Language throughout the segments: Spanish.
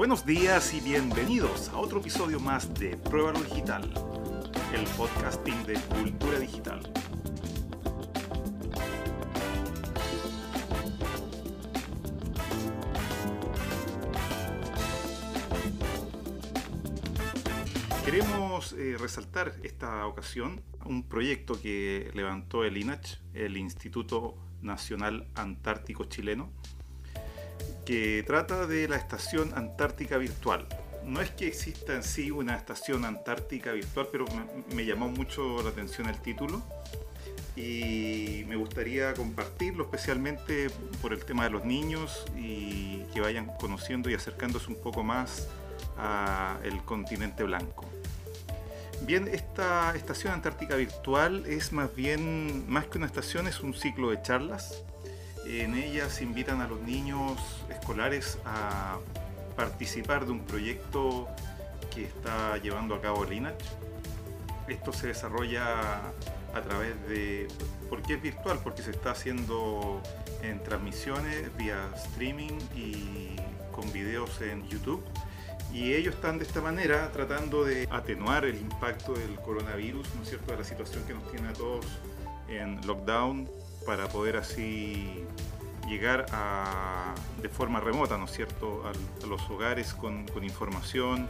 Buenos días y bienvenidos a otro episodio más de Prueba lo Digital, el podcasting de cultura digital. Queremos eh, resaltar esta ocasión un proyecto que levantó el INACH, el Instituto Nacional Antártico Chileno, que trata de la Estación Antártica Virtual. No es que exista en sí una estación antártica virtual, pero me, me llamó mucho la atención el título y me gustaría compartirlo especialmente por el tema de los niños y que vayan conociendo y acercándose un poco más al continente blanco. Bien, esta estación antártica virtual es más bien, más que una estación, es un ciclo de charlas. En ella se invitan a los niños escolares a participar de un proyecto que está llevando a cabo el INACH. Esto se desarrolla a través de... ¿Por qué es virtual? Porque se está haciendo en transmisiones vía streaming y con videos en YouTube y ellos están de esta manera tratando de atenuar el impacto del coronavirus, ¿no es cierto?, de la situación que nos tiene a todos en lockdown para poder así llegar a, de forma remota, ¿no es cierto?, a, los hogares con, información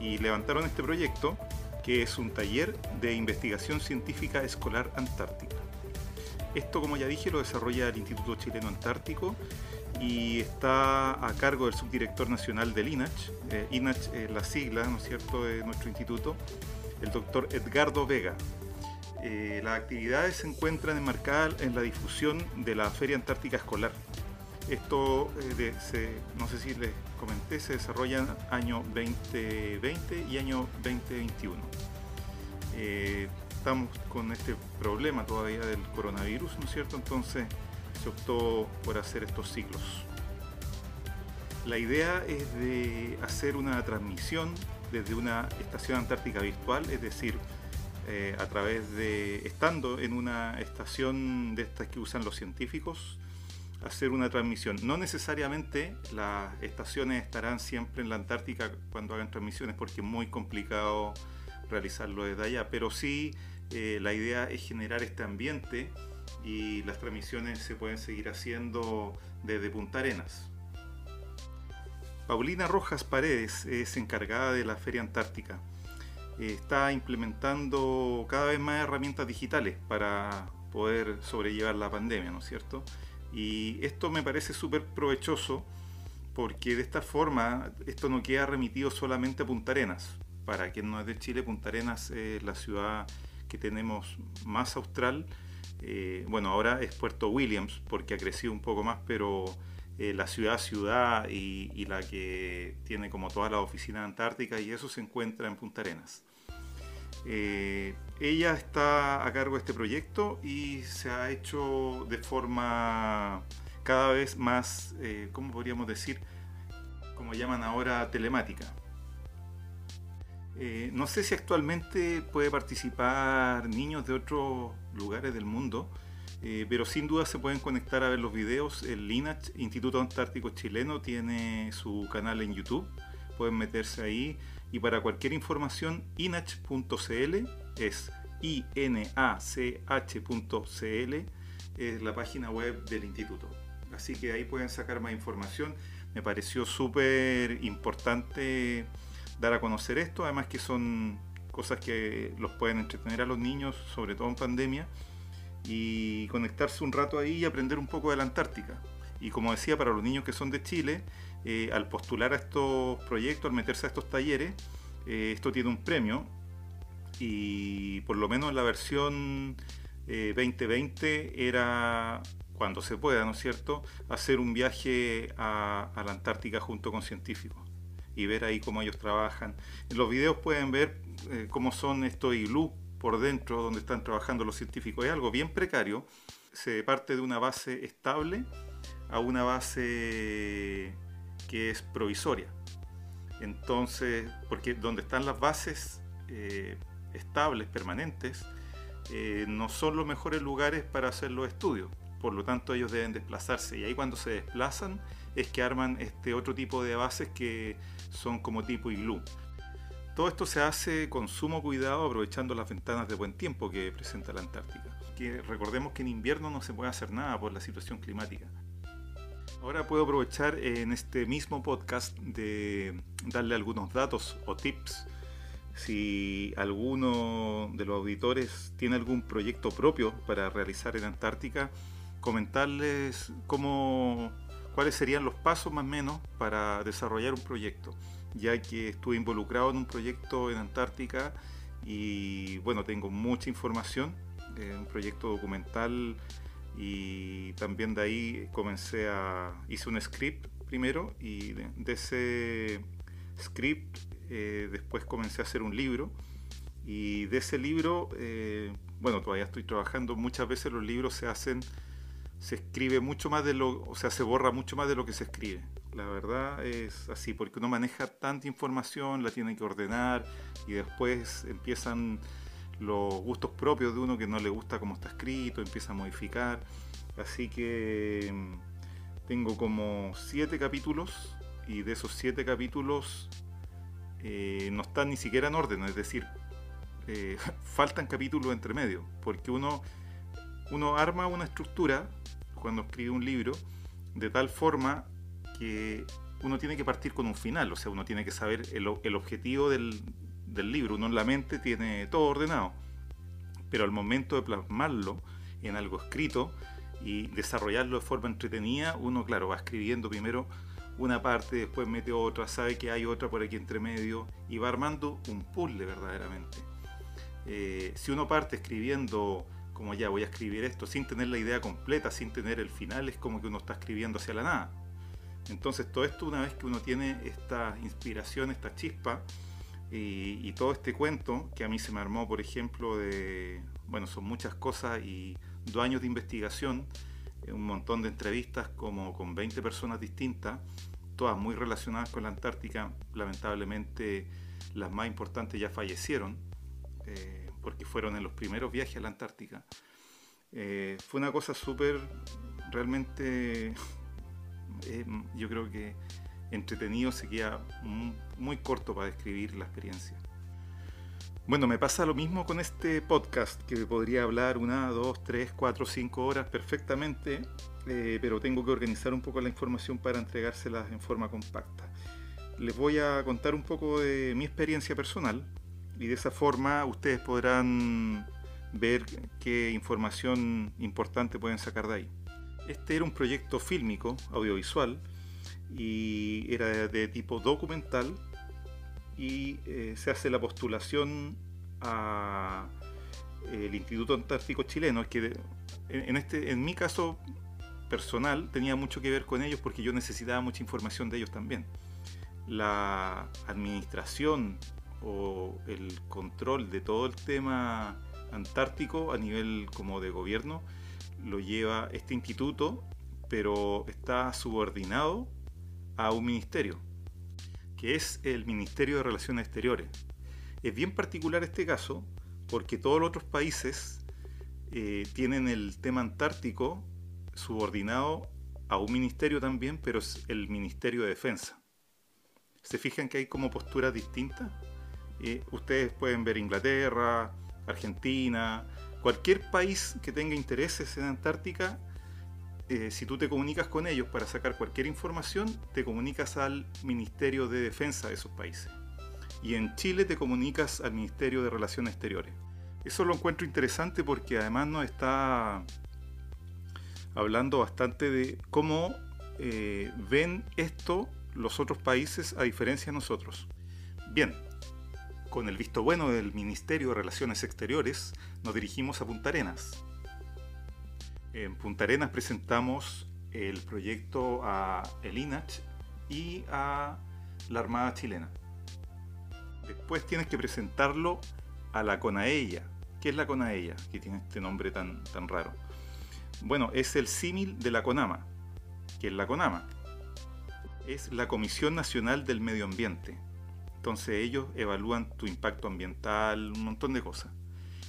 y levantaron este proyecto que es un taller de investigación científica escolar antártica. Esto, como ya dije, lo desarrolla el Instituto Chileno Antártico y está a cargo del subdirector nacional del INACH, eh, INACH es la sigla, ¿no es cierto?, de nuestro instituto, el doctor Edgardo Vega. Eh, las actividades se encuentran enmarcadas en la difusión de la Feria Antártica Escolar. Esto, eh, no sé si les comenté, se desarrolla en año 2020 y año 2021. estamos con este problema todavía del coronavirus, ¿no es cierto? Entonces, se optó por hacer estos ciclos. La idea es de hacer una transmisión desde una estación antártica virtual, es decir, eh, a través de, estando en una estación de estas que usan los científicos, hacer una transmisión. No necesariamente las estaciones estarán siempre en la Antártica cuando hagan transmisiones porque es muy complicado realizarlo desde allá, pero sí eh, la idea es generar este ambiente y las transmisiones se pueden seguir haciendo desde Punta Arenas. Paulina Rojas Paredes es encargada de la Feria Antártica. Está implementando cada vez más herramientas digitales para poder sobrellevar la pandemia, ¿no es cierto? Y esto me parece súper provechoso porque de esta forma esto no queda remitido solamente a Punta Arenas. Para quien no es de Chile, Punta Arenas es la ciudad que tenemos más austral eh, bueno, ahora es Puerto Williams porque ha crecido un poco más, pero eh, la ciudad ciudad y, la que tiene como todas las oficinas antárticas y eso se encuentra en Punta Arenas. Eh, ella está a cargo de este proyecto y se ha hecho de forma cada vez más, ¿cómo podríamos decir? Como llaman ahora, telemática. Eh, no sé si actualmente puede participar niños de otros lugares del mundo, eh, pero sin duda se pueden conectar a ver los videos. El INACH, Instituto Antártico Chileno, tiene su canal en YouTube. Pueden meterse ahí y para cualquier información inach.cl es inach.cl es la página web del instituto. Así que ahí pueden sacar más información. Me pareció súper importante dar a conocer esto, además que son cosas que los pueden entretener a los niños, sobre todo en pandemia, y conectarse un rato ahí y aprender un poco de la Antártica. Y como decía, para los niños que son de Chile, eh, al postular a estos proyectos, al meterse a estos talleres, eh, esto tiene un premio y por lo menos en la versión 2020 eh, era, cuando se pueda, ¿no es cierto?, hacer un viaje a la Antártica junto con científicos y ver ahí cómo ellos trabajan. En los videos pueden ver eh, cómo son estos iglú por dentro donde están trabajando los científicos. Es algo bien precario. Se parte de una base estable a una base que es provisoria. Entonces, porque donde están las bases eh, estables, permanentes, eh, no son los mejores lugares para hacer los estudios, por lo tanto ellos deben desplazarse. Y ahí cuando se desplazan es que arman este otro tipo de bases que son como tipo iglú. Todo esto se hace con sumo cuidado aprovechando las ventanas de buen tiempo que presenta la Antártica. Que recordemos que en invierno no se puede hacer nada por la situación climática. Ahora puedo aprovechar en este mismo podcast de darle algunos datos o tips. Si alguno de los auditores tiene algún proyecto propio para realizar en Antártica, comentarles cómo, cuáles serían los pasos más o menos para desarrollar un proyecto ya que estuve involucrado en un proyecto en Antártica y bueno, tengo mucha información, eh, un proyecto documental y también de ahí comencé a, hice un script primero y de, ese script eh, después comencé a hacer un libro y de ese libro, eh, bueno, todavía estoy trabajando, muchas veces los libros se hacen, se escribe mucho más de lo, o sea, se borra mucho más de lo que se escribe. La verdad es así, porque uno maneja tanta información, la tiene que ordenar y después empiezan los gustos propios de uno que no le gusta cómo está escrito, empieza a modificar. Así que mm, tengo como siete capítulos y de esos siete capítulos eh, no están ni siquiera en orden, es decir, eh, faltan capítulos entre medio, porque uno, uno arma una estructura cuando escribe un libro de tal forma uno tiene que partir con un final, o sea, uno tiene que saber el, objetivo del, libro. Uno en la mente tiene todo ordenado, pero al momento de plasmarlo en algo escrito y desarrollarlo de forma entretenida, uno, claro, va escribiendo primero una parte, después mete otra, sabe que hay otra por aquí entre medio y va armando un puzzle verdaderamente. Eh, si uno parte escribiendo como ya voy a escribir esto sin tener la idea completa, sin tener el final, es como que uno está escribiendo hacia la nada. Entonces todo esto una vez que uno tiene esta inspiración, esta chispa y, todo este cuento que a mí se me armó, por ejemplo, de, bueno, son muchas cosas y dos años de investigación, eh, un montón de entrevistas como con 20 personas distintas, todas muy relacionadas con la Antártica, lamentablemente las más importantes ya fallecieron, eh, porque fueron en los primeros viajes a la Antártica. Eh, fue una cosa súper realmente yo creo que entretenido se queda muy corto para describir la experiencia. Bueno, me pasa lo mismo con este podcast, que podría hablar una, dos, tres, cuatro, cinco horas perfectamente, eh, pero tengo que organizar un poco la información para entregárselas en forma compacta. Les voy a contar un poco de mi experiencia personal y de esa forma ustedes podrán ver qué información importante pueden sacar de ahí. Este era un proyecto fílmico, audiovisual, y era de tipo documental y eh, se hace la postulación a eh, el Instituto Antártico Chileno. Que en, este, en mi caso personal tenía mucho que ver con ellos porque yo necesitaba mucha información de ellos también. La administración o el control de todo el tema antártico a nivel como de gobierno lo lleva este instituto, pero está subordinado a un ministerio, que es el Ministerio de Relaciones Exteriores. Es bien particular este caso porque todos los otros países eh, tienen el tema antártico subordinado a un ministerio también, pero es el Ministerio de Defensa. ¿Se fijan que hay como posturas distintas? Eh, ustedes pueden ver Inglaterra, Argentina, Cualquier país que tenga intereses en Antártica, eh, si tú te comunicas con ellos para sacar cualquier información, te comunicas al Ministerio de Defensa de esos países. Y en Chile te comunicas al Ministerio de Relaciones Exteriores. Eso lo encuentro interesante porque además nos está hablando bastante de cómo eh, ven esto los otros países a diferencia de nosotros. Bien, con el visto bueno del Ministerio de Relaciones Exteriores, nos dirigimos a Punta Arenas. En Punta Arenas presentamos el proyecto a el INACH y a la Armada Chilena. Después tienes que presentarlo a la CONAELLA. ¿Qué es la CONAELLA? Que tiene este nombre tan, tan raro. Bueno, es el símil de la CONAMA. ¿Qué es la CONAMA? Es la Comisión Nacional del Medio Ambiente entonces ellos evalúan tu impacto ambiental, un montón de cosas.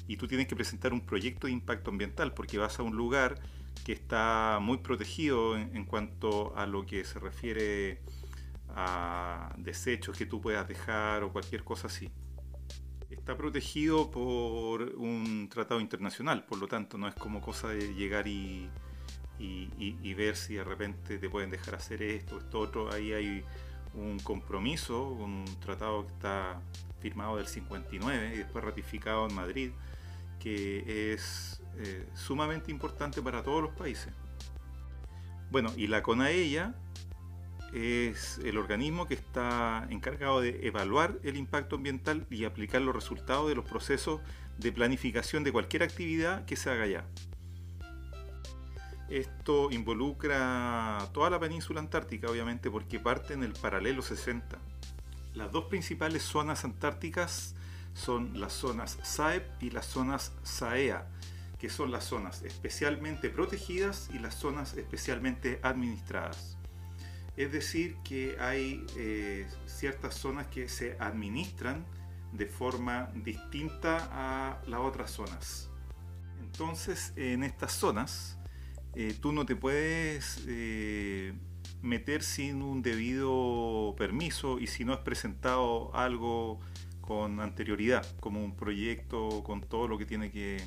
Y tú tienes que presentar un proyecto de impacto ambiental porque vas a un lugar que está muy protegido en, cuanto a lo que se refiere a desechos que tú puedas dejar o cualquier cosa así. Está protegido por un tratado internacional, por lo tanto no es como cosa de llegar y, y, ver si de repente te pueden dejar hacer esto, esto otro. Ahí hay un compromiso, un tratado que está firmado del 59 y después ratificado en Madrid, que es eh, sumamente importante para todos los países. Bueno, y la CONAELLA es el organismo que está encargado de evaluar el impacto ambiental y aplicar los resultados de los procesos de planificación de cualquier actividad que se haga allá. Esto involucra toda la península antártica, obviamente, porque parte en el paralelo 60. Las dos principales zonas antárticas son las zonas SAEP y las zonas SAEA, que son las zonas especialmente protegidas y las zonas especialmente administradas. Es decir, que hay eh, ciertas zonas que se administran de forma distinta a las otras zonas. Entonces, en estas zonas, eh, tú no te puedes eh, meter sin un debido permiso y si no has presentado algo con anterioridad, como un proyecto con todo lo que tiene que,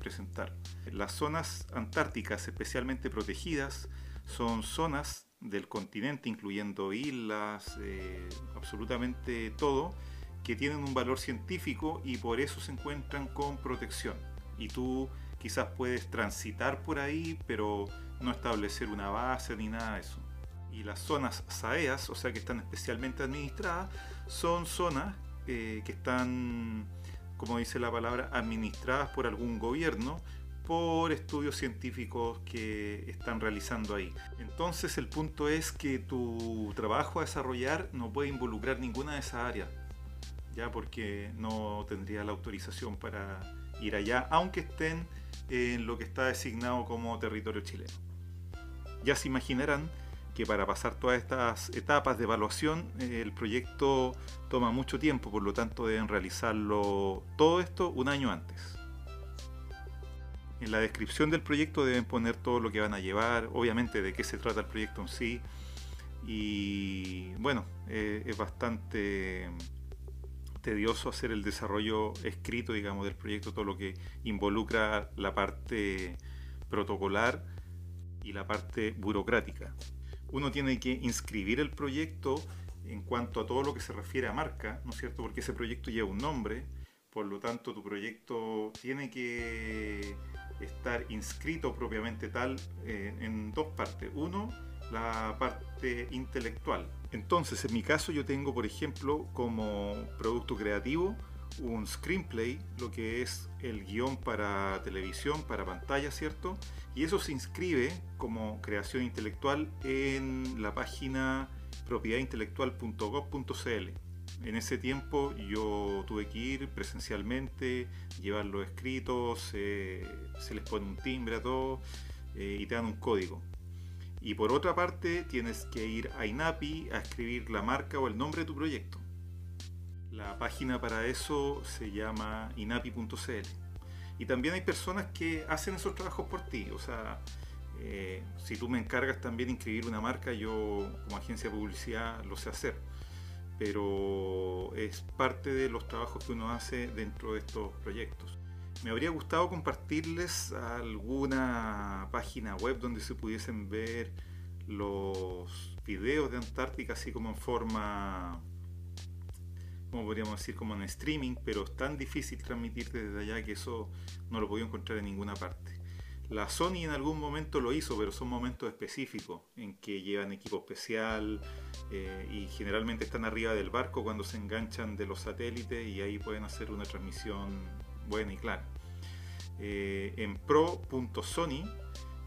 presentar. Las zonas antárticas especialmente protegidas son zonas del continente, incluyendo islas, eh, absolutamente todo, que tienen un valor científico y por eso se encuentran con protección. Y tú quizás puedes transitar por ahí, pero no establecer una base ni nada de eso. Y las zonas SAEAS, o sea que están especialmente administradas, son zonas eh, que están, como dice la palabra, administradas por algún gobierno por estudios científicos que están realizando ahí. Entonces el punto es que tu trabajo a desarrollar no puede involucrar ninguna de esas áreas, ya porque no tendría la autorización para ir allá, aunque estén en lo que está designado como territorio chileno. Ya se imaginarán que para pasar todas estas etapas de evaluación eh, el proyecto toma mucho tiempo, por lo tanto deben realizarlo todo esto un año antes. En la descripción del proyecto deben poner todo lo que van a llevar, obviamente de qué se trata el proyecto en sí. Y bueno, eh, es bastante tedioso hacer el desarrollo escrito, digamos, del proyecto, todo lo que involucra la parte protocolar y la parte burocrática. Uno tiene que inscribir el proyecto en cuanto a todo lo que se refiere a marca, ¿no es cierto? Porque ese proyecto lleva un nombre, por lo tanto tu proyecto tiene que estar inscrito propiamente tal eh, en dos partes. Uno, la parte intelectual. Entonces, en mi caso yo tengo, por ejemplo, como producto creativo un screenplay, lo que es el guion para televisión, para pantalla, ¿cierto? Y eso se inscribe como creación intelectual en la página propiedadintelectual.gov.cl. En ese tiempo yo tuve que ir presencialmente, llevar los escritos, se les pone un timbre a todo eh, y te dan un código. Y por otra parte, tienes que ir a INAPI a escribir la marca o el nombre de tu proyecto. La página para eso se llama inapi.cl. Y también hay personas que hacen esos trabajos por ti. O sea, eh, si tú me encargas también inscribir una marca, yo como agencia de publicidad lo sé hacer. Pero es parte de los trabajos que uno hace dentro de estos proyectos. Me habría gustado compartirles alguna página web donde se pudiesen ver los videos de Antártica así como en forma, como podríamos decir, como en streaming, pero es tan difícil transmitir desde allá que eso no lo podía encontrar en ninguna parte. La Sony en algún momento lo hizo, pero son momentos específicos en que llevan equipo especial eh, y generalmente están arriba del barco cuando se enganchan de los satélites y ahí pueden hacer una transmisión buena y clara. Eh, en pro.sony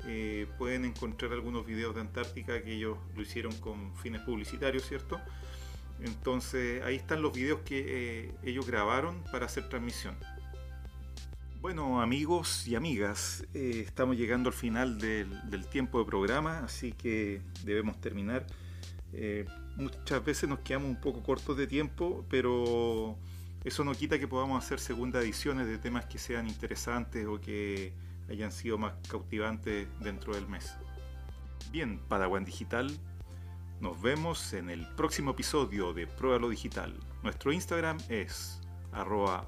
eh, pueden encontrar algunos videos de Antártica que ellos lo hicieron con fines publicitarios, ¿cierto? Entonces ahí están los videos que eh, ellos grabaron para hacer transmisión. Bueno amigos y amigas, estamos llegando al final del, tiempo de programa, así que debemos terminar. muchas veces nos quedamos un poco cortos de tiempo, pero eso no quita que podamos hacer segunda ediciones de temas que sean interesantes o que hayan sido más cautivantes dentro del mes. Bien, Padawan Digital, nos vemos en el próximo episodio de Pruébalo Digital. Nuestro Instagram es arroba.